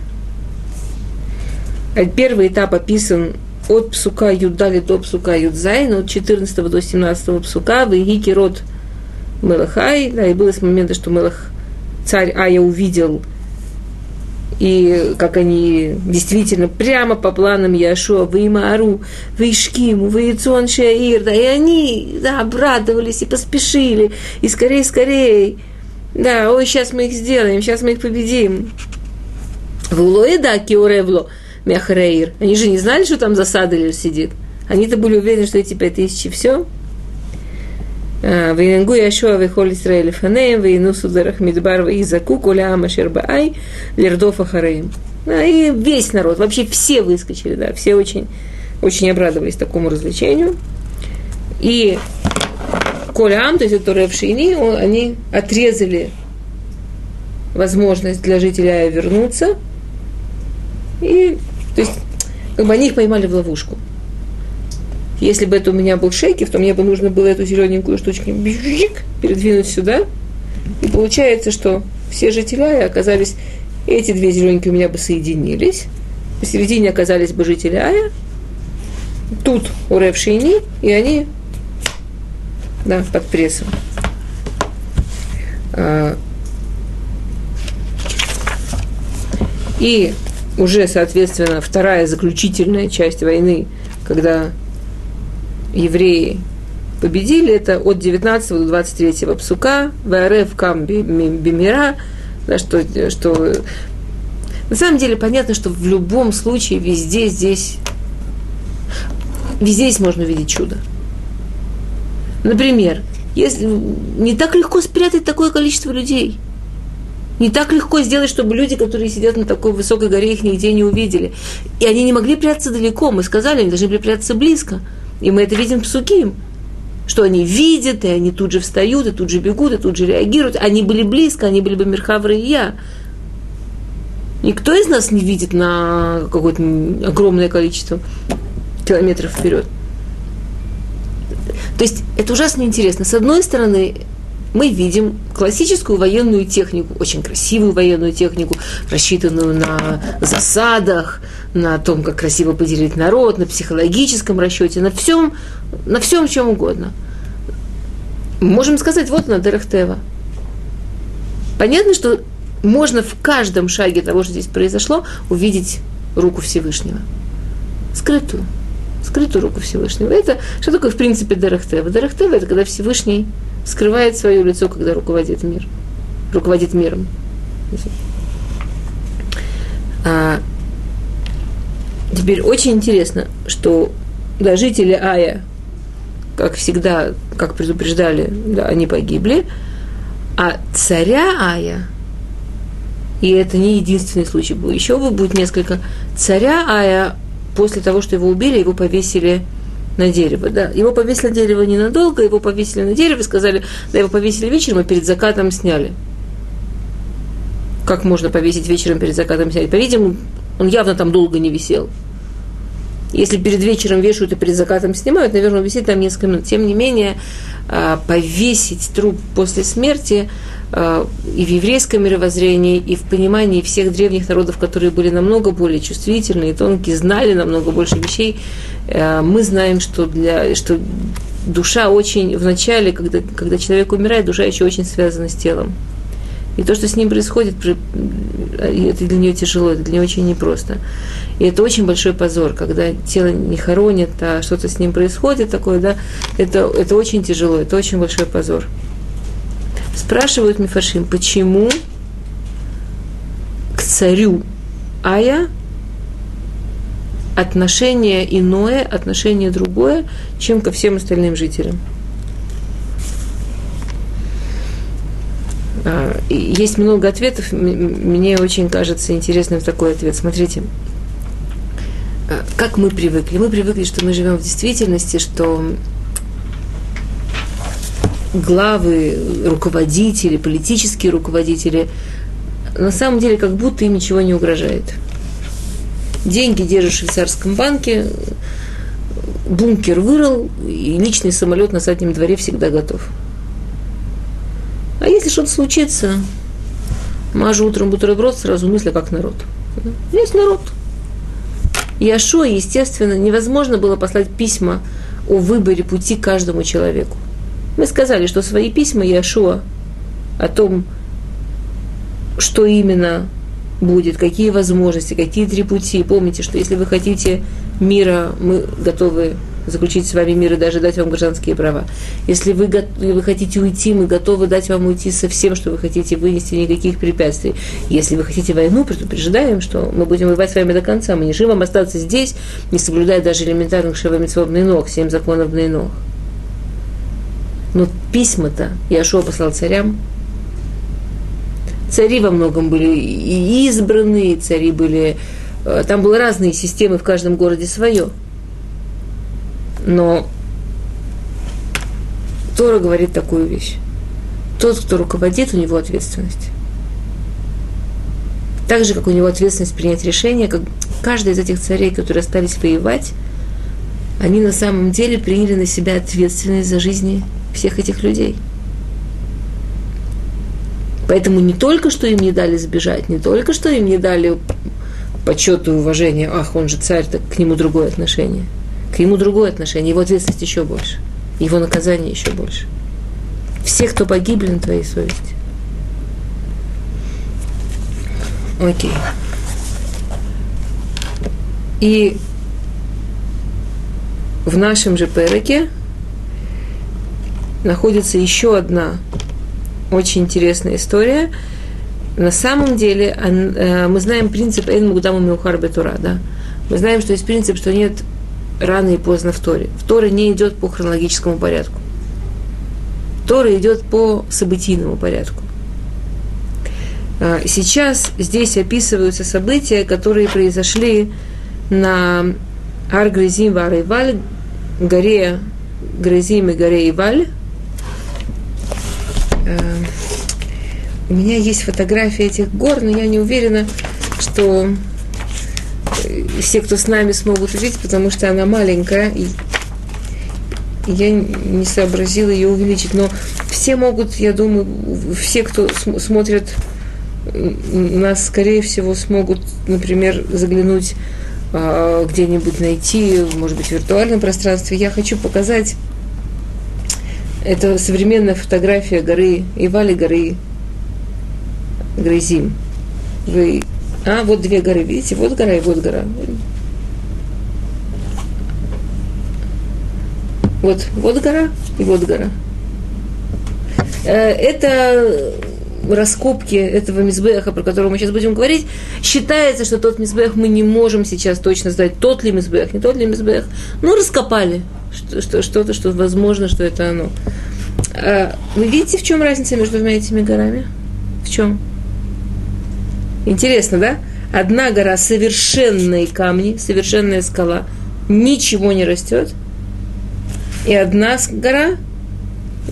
А первый этап описан от псука Юдали до псука Юдзайн, от 14 до 17 псука, в Игике род Мелахай, да, и было с момента, что Мелах, царь Ая увидел и как они действительно прямо по планам Яшуа, вы Имару, вы Ишкиму, вы Ицон Шаир, да, и они да, обрадовались и поспешили, и скорее, скорее, да, ой, сейчас мы их сделаем, сейчас мы их победим. В Улоеда Киоревло Мяхараир. Они же не знали, что там засада сидит. Они-то были уверены, что эти пять тысяч и все. Вейнгу Яшуа Вихоль Исраэль Фанеем, Вейну Сударах Мидбар Вейзаку, Куля Амашер Баай, Лердов Ахареем. И весь народ, вообще все выскочили, да, все очень, очень обрадовались такому развлечению. И Колям, то есть это Рэв Шини, они отрезали возможность для жителя вернуться. И, то есть, как бы они их поймали в ловушку. Если бы это у меня был шейкер, то мне бы нужно было эту зелененькую штучку передвинуть сюда. И получается, что все жители оказались, эти две зелененькие у меня бы соединились. посередине оказались бы жители Ая, тут Урев Шейни, и они да, под прессом. А, и уже, соответственно, вторая заключительная часть войны, когда евреи победили, это от 19 до 23 псука, ВРФ Кам Бимира, да, что, что на самом деле понятно, что в любом случае везде здесь везде здесь можно увидеть чудо. Например, если не так легко спрятать такое количество людей. Не так легко сделать, чтобы люди, которые сидят на такой высокой горе, их нигде не увидели. И они не могли прятаться далеко. Мы сказали, они должны были прятаться близко. И мы это видим в Суким что они видят, и они тут же встают, и тут же бегут, и тут же реагируют. Они были близко, они были бы Мерхавры и я. Никто из нас не видит на какое-то огромное количество километров вперед. То есть это ужасно интересно. С одной стороны, мы видим классическую военную технику, очень красивую военную технику, рассчитанную на засадах, на том, как красиво поделить народ, на психологическом расчете, на всем, на всем чем угодно. Можем сказать, вот она, Дерехтева. Понятно, что можно в каждом шаге того, что здесь произошло, увидеть руку Всевышнего. Скрытую. Скрытую руку Всевышнего. Это что такое, в принципе, Дерехтева? Дерехтева – это когда Всевышний скрывает свое лицо, когда руководит мир, руководит миром. А, теперь очень интересно, что да, жители Ая, как всегда, как предупреждали, да, они погибли, а царя Ая, и это не единственный случай был, еще будет несколько, царя Ая после того, что его убили, его повесили на дерево, да. Его повесили на дерево ненадолго, его повесили на дерево, сказали, да, его повесили вечером, и перед закатом сняли. Как можно повесить вечером перед закатом снять? По-видимому, он явно там долго не висел. Если перед вечером вешают и перед закатом снимают, наверное, он висит там несколько минут. Тем не менее, а, повесить труп после смерти а, и в еврейском мировоззрении, и в понимании всех древних народов, которые были намного более чувствительны и тонкие, знали намного больше вещей, а, мы знаем, что, для, что душа очень, в начале, когда, когда человек умирает, душа еще очень связана с телом. И то, что с ним происходит, это для нее тяжело, это для нее очень непросто. И это очень большой позор, когда тело не хоронят, а что-то с ним происходит такое, да, это, это очень тяжело, это очень большой позор. Спрашивают Мифашим, почему к царю Ая отношение иное, отношение другое, чем ко всем остальным жителям. Есть много ответов. Мне очень кажется интересным такой ответ. Смотрите, а, как мы привыкли? Мы привыкли, что мы живем в действительности, что главы, руководители, политические руководители, на самом деле как будто им ничего не угрожает. Деньги держишь в швейцарском банке, бункер вырыл, и личный самолет на заднем дворе всегда готов. А если что-то случится, мажу утром бутерброд, сразу мысли как народ. Есть народ. Яшо, естественно, невозможно было послать письма о выборе пути каждому человеку. Мы сказали, что свои письма Яшуа о том, что именно будет, какие возможности, какие три пути. Помните, что если вы хотите мира, мы готовы заключить с вами мир и даже дать вам гражданские права. Если вы, вы хотите уйти, мы готовы дать вам уйти со всем, что вы хотите, вынести никаких препятствий. Если вы хотите войну, предупреждаем, что мы будем воевать с вами до конца. Мы не решим вам остаться здесь, не соблюдая даже элементарных шевамитцвов ног, семь законов ног. Но письма-то Яшуа послал царям. Цари во многом были и избранные, цари были... Э, там были разные системы, в каждом городе свое – но Тора говорит такую вещь. Тот, кто руководит, у него ответственность. Так же, как у него ответственность принять решение, как каждый из этих царей, которые остались воевать, они на самом деле приняли на себя ответственность за жизни всех этих людей. Поэтому не только что им не дали сбежать, не только что им не дали почет и уважение, ах, он же царь, так к нему другое отношение. К нему другое отношение, его ответственность еще больше, его наказание еще больше. Все, кто погибли на твоей совести. Окей. И в нашем же переке находится еще одна очень интересная история. На самом деле э, мы знаем принцип «Эйн Мугдаму Меухар Бетура», да? Мы знаем, что есть принцип, что нет рано и поздно в Торе. В Торе не идет по хронологическому порядку. Тора идет по событийному порядку. А, сейчас здесь описываются события, которые произошли на Ар-Гризим Вар-Иваль, горе Гризим и горе Иваль. А, у меня есть фотографии этих гор, но я не уверена, что все, кто с нами, смогут увидеть, потому что она маленькая, и я не сообразила ее увеличить. Но все могут, я думаю, все, кто смотрит нас, скорее всего, смогут, например, заглянуть э, где-нибудь найти, может быть, в виртуальном пространстве. Я хочу показать это современная фотография горы Ивали горы Грызим. Вы... А, вот две горы, видите? Вот гора и вот гора. Вот, вот гора и вот гора. Э, это раскопки этого мизбеха, про которого мы сейчас будем говорить, считается, что тот мизбех мы не можем сейчас точно знать, тот ли мизбех, не тот ли мизбех. Ну, раскопали что, что-то, что возможно, что это оно. Э, вы видите, в чем разница между двумя этими горами? В чем? Интересно, да? Одна гора совершенные камни, совершенная скала, ничего не растет. И одна гора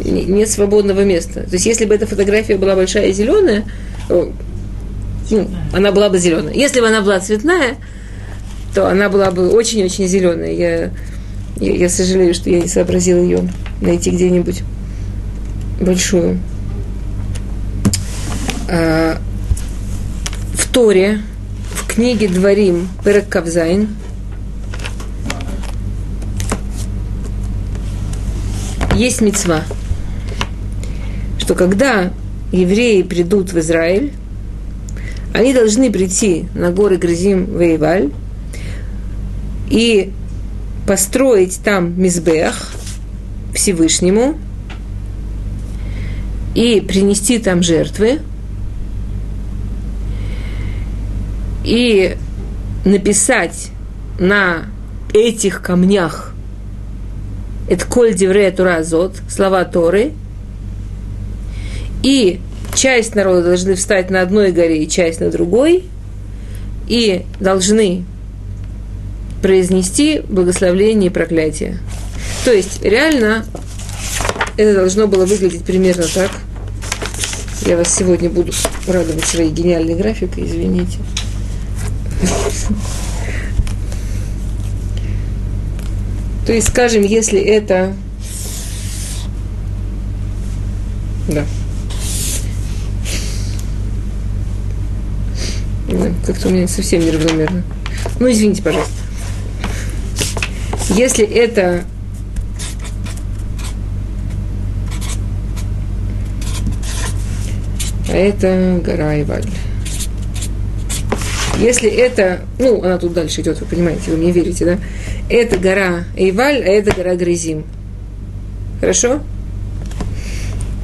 нет свободного места. То есть, если бы эта фотография была большая и зеленая, ну, она была бы зеленая. Если бы она была цветная, то она была бы очень-очень зеленая. Я, я, я сожалею, что я не сообразила ее найти где-нибудь большую. А, Торе, в книге Дворим, Перек есть мецва, что когда евреи придут в Израиль, они должны прийти на горы Грызим Вейваль и построить там Мизбех Всевышнему и принести там жертвы и написать на этих камнях это коль деврея тура азот, слова Торы, и часть народа должны встать на одной горе и часть на другой, и должны произнести благословление и проклятие. То есть, реально, это должно было выглядеть примерно так. Я вас сегодня буду радовать своей гениальной графикой, извините. То есть, скажем, если это... Да. Как-то у меня совсем неравномерно. Ну, извините, пожалуйста. Если это это гора Иваль. Если это, ну, она тут дальше идет, вы понимаете, вы мне верите, да? Это гора Эйваль, а это гора Грызим. Хорошо?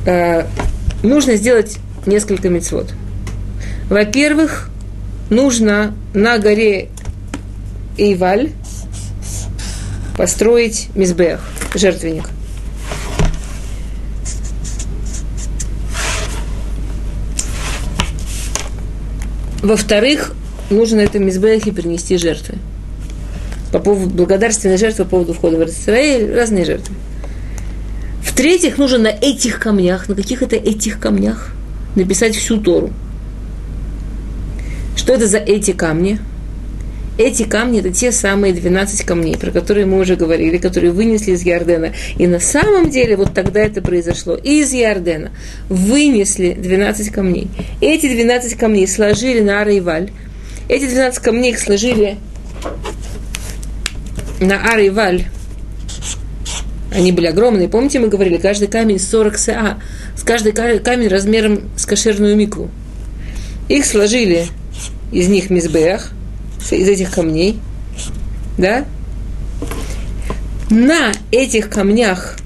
А, нужно сделать несколько мецвод. Во-первых, нужно на горе Эйваль построить мизбех, жертвенник. Во-вторых, нужно на этом мизбехе принести жертвы. По поводу благодарственной жертвы, по поводу входа в Израиль, разные жертвы. В-третьих, нужно на этих камнях, на каких это этих камнях, написать всю Тору. Что это за эти камни? Эти камни – это те самые 12 камней, про которые мы уже говорили, которые вынесли из Ярдена. И на самом деле вот тогда это произошло. Из Ярдена вынесли 12 камней. Эти 12 камней сложили на Ара Эти 12 камней их сложили на Ар и Валь. Они были огромные. Помните, мы говорили, каждый камень 40 са. С каждый камень размером с кошерную микву. Их сложили из них мизбех, из этих камней. Да? На этих камнях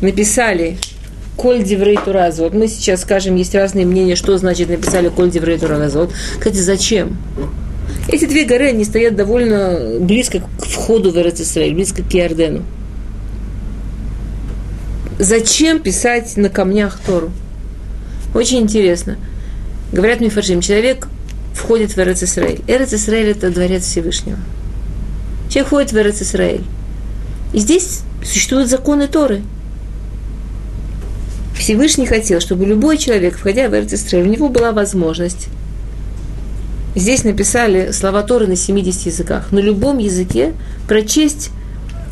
написали Коль Диврей Туразот. Мы сейчас скажем, есть разные мнения, что значит написали Коль Диврей Туразот. Кстати, зачем? Эти две горы, они стоят довольно близко к входу в Эрцисраиль, близко к Иордену. Зачем писать на камнях Тору? Очень интересно. Говорят Мифаршим, человек входит в Эрцисраиль. Эрцисраиль – это дворец Всевышнего. Человек входит в Эрцисраиль. И здесь существуют законы Торы – Всевышний хотел, чтобы любой человек, входя в Эрцистрель, у него была возможность. Здесь написали слова Торы на 70 языках. На любом языке прочесть,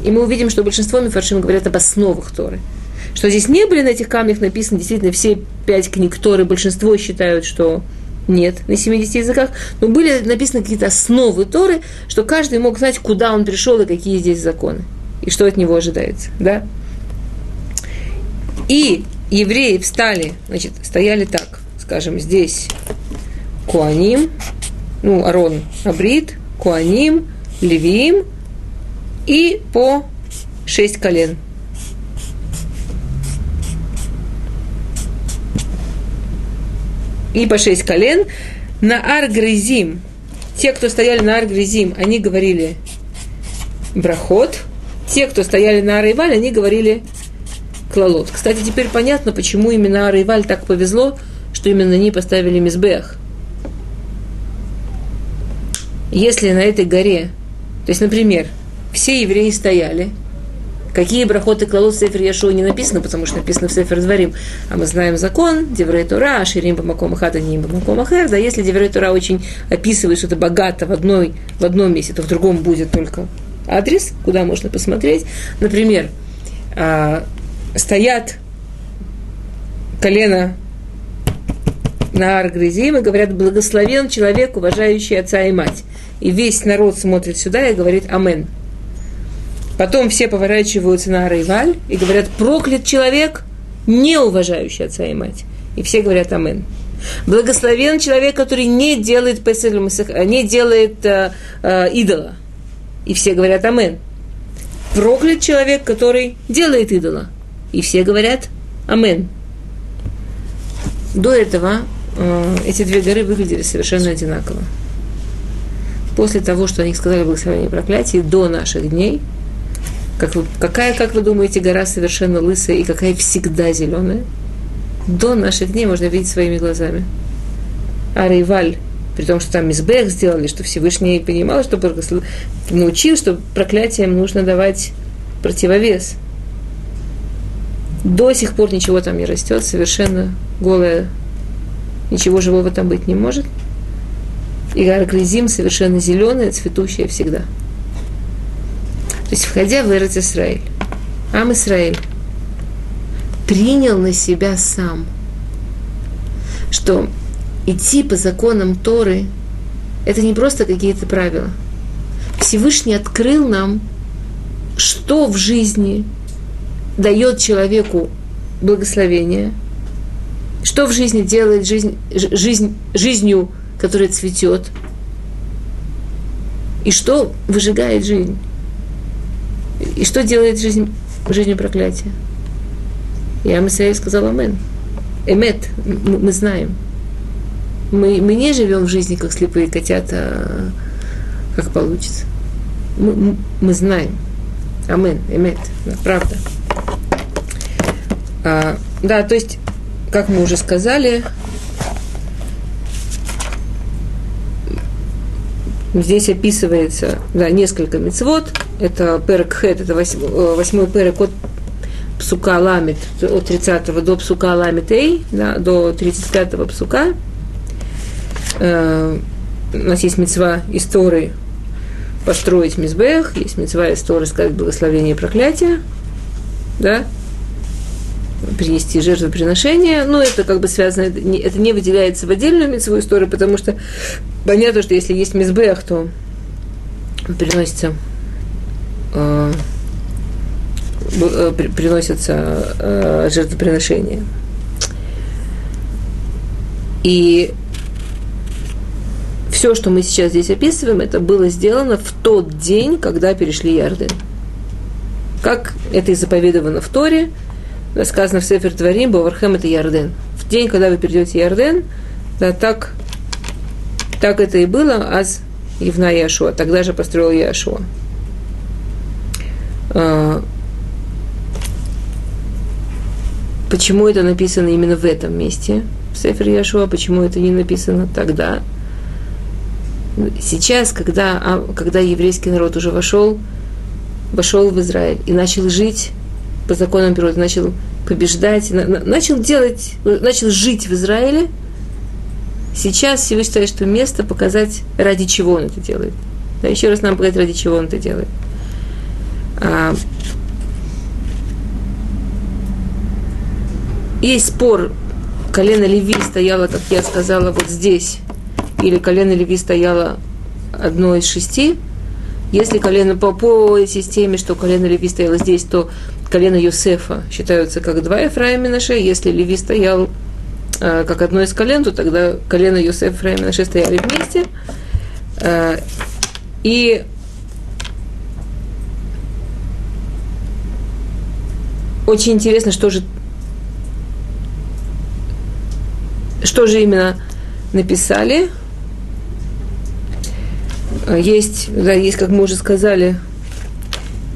и мы увидим, что большинство мифаршим говорят об основах Торы. Что здесь не были на этих камнях написаны действительно все пять книг Торы, большинство считают, что нет, на 70 языках, но были написаны какие-то основы Торы, что каждый мог знать, куда он пришел и какие здесь законы, и что от него ожидается. Да? И евреи встали, значит, стояли так, скажем, здесь Куаним, ну, Арон Абрит, Куаним, Левиим и по шесть колен. И по шесть колен на Аргризим. Те, кто стояли на Аргризим, они говорили брахот. Те, кто стояли на Арайваль, они говорили клалот. Кстати, теперь понятно, почему именно Арайваль так повезло, что именно ней поставили Мизбех. Если на этой горе, то есть, например, все евреи стояли, Какие брахоты клалот в Сефер Яшуа не написано, потому что написано в Сефер Дворим. А мы знаем закон, Деврей Тура, Ширим Бамаком Ахата, Ним Бамаком Ахер. Да, если Деврей Тура очень описывает что-то богато в, одной, в одном месте, то в другом будет только адрес, куда можно посмотреть. Например, а, стоят колено на Аргризим и говорят, благословен человек, уважающий отца и мать. И весь народ смотрит сюда и говорит Амен. Потом все поворачиваются на Арайваль и говорят, проклят человек, не уважающий отца и мать. И все говорят Амен. Благословен человек, который не делает песель, не делает э, э, идола. И все говорят Амен. Проклят человек, который делает идола. И все говорят Амен. До этого э, эти две горы выглядели совершенно одинаково. После того, что они сказали благословение и проклятие, до наших дней, как вы, какая, как вы думаете, гора совершенно лысая и какая всегда зеленая? До наших дней можно видеть своими глазами. А Рейваль, при том, что там Мизбех сделали, что Всевышний понимал, что научил, что проклятиям нужно давать противовес – до сих пор ничего там не растет, совершенно голая, ничего живого там быть не может. И Аргризим совершенно зеленая, цветущая всегда. То есть, входя в Эрец Исраиль, Ам Исраиль принял на себя сам, что идти по законам Торы – это не просто какие-то правила. Всевышний открыл нам, что в жизни дает человеку благословение, что в жизни делает жизнь, жизнь, жизнью, которая цветет, и что выжигает жизнь, и что делает жизнь, жизнью проклятия. И Амисаэль сказал Амен. Эмет, мы, знаем. Мы, мы не живем в жизни, как слепые котята, как получится. Мы, мы знаем. Амен, эмет, правда. А, да, то есть, как мы уже сказали, здесь описывается да, несколько мецвод. Это перек хет, это э, восьмой перек от псука ламит, от 30 до псука ламит эй, да, до 35 псука. Э, у нас есть мецва истории построить мизбех, есть мецва истории сказать благословение и проклятие, да, принести жертвоприношение. Но это как бы связано, это не, выделяется в отдельную митцву историю, потому что понятно, что если есть мизбех, то приносится э, э, приносятся э, жертвоприношения. И все, что мы сейчас здесь описываем, это было сделано в тот день, когда перешли Ярден. Как это и заповедовано в Торе, сказано в Сефер Дворим, Бавархем это Ярден. В день, когда вы перейдете Ярден, да, так, так это и было, аз Евна Яшуа, тогда же построил Яшуа. А, почему это написано именно в этом месте, в Сефер Яшуа, почему это не написано тогда? Сейчас, когда, а, когда еврейский народ уже вошел, вошел в Израиль и начал жить по законам природы, начал побеждать, начал делать, начал жить в Израиле, сейчас Всевышний считает, что место показать, ради чего он это делает. Да, еще раз нам показать, ради чего он это делает. А, есть спор, колено Леви стояло, как я сказала, вот здесь, или колено Леви стояло одно из шести, если колено по, по системе, что колено Леви стояло здесь, то колено Юсефа считаются как два Ефраима Минаше. Если Леви стоял э, как одно из колен, то тогда колено Юсефа и Ефраим Минаше стояли вместе. Э, и очень интересно, что же что же именно написали – есть, да, есть, как мы уже сказали,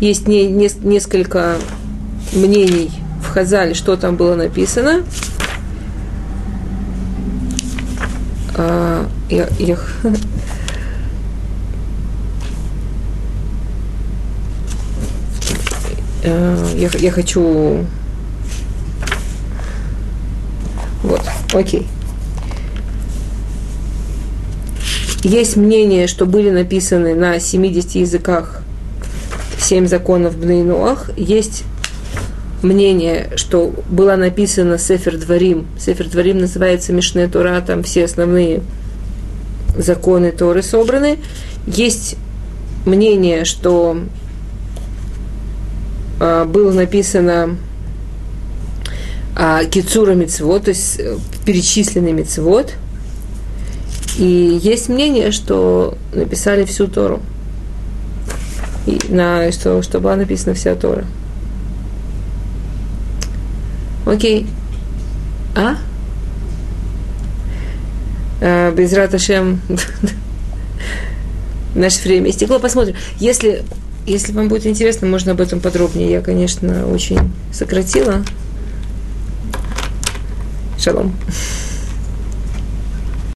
есть не, не, несколько мнений в Хазале, что там было написано. А, я, я, э, я, я хочу... Вот, окей. Есть мнение, что были написаны на 70 языках семь законов Бнейноах. Есть мнение, что была написана Сефер Дворим. Сефер Дворим называется Мишне Тора, там все основные законы Торы собраны. Есть мнение, что э, было написано э, Кицура Мицвод, то есть э, перечисленный Мицвод – и есть мнение, что написали всю Тору. И на, что, что была написана вся Тора. Окей. А? а без Раташем наше время истекло. Посмотрим. Если, если вам будет интересно, можно об этом подробнее. Я, конечно, очень сократила. Шалом.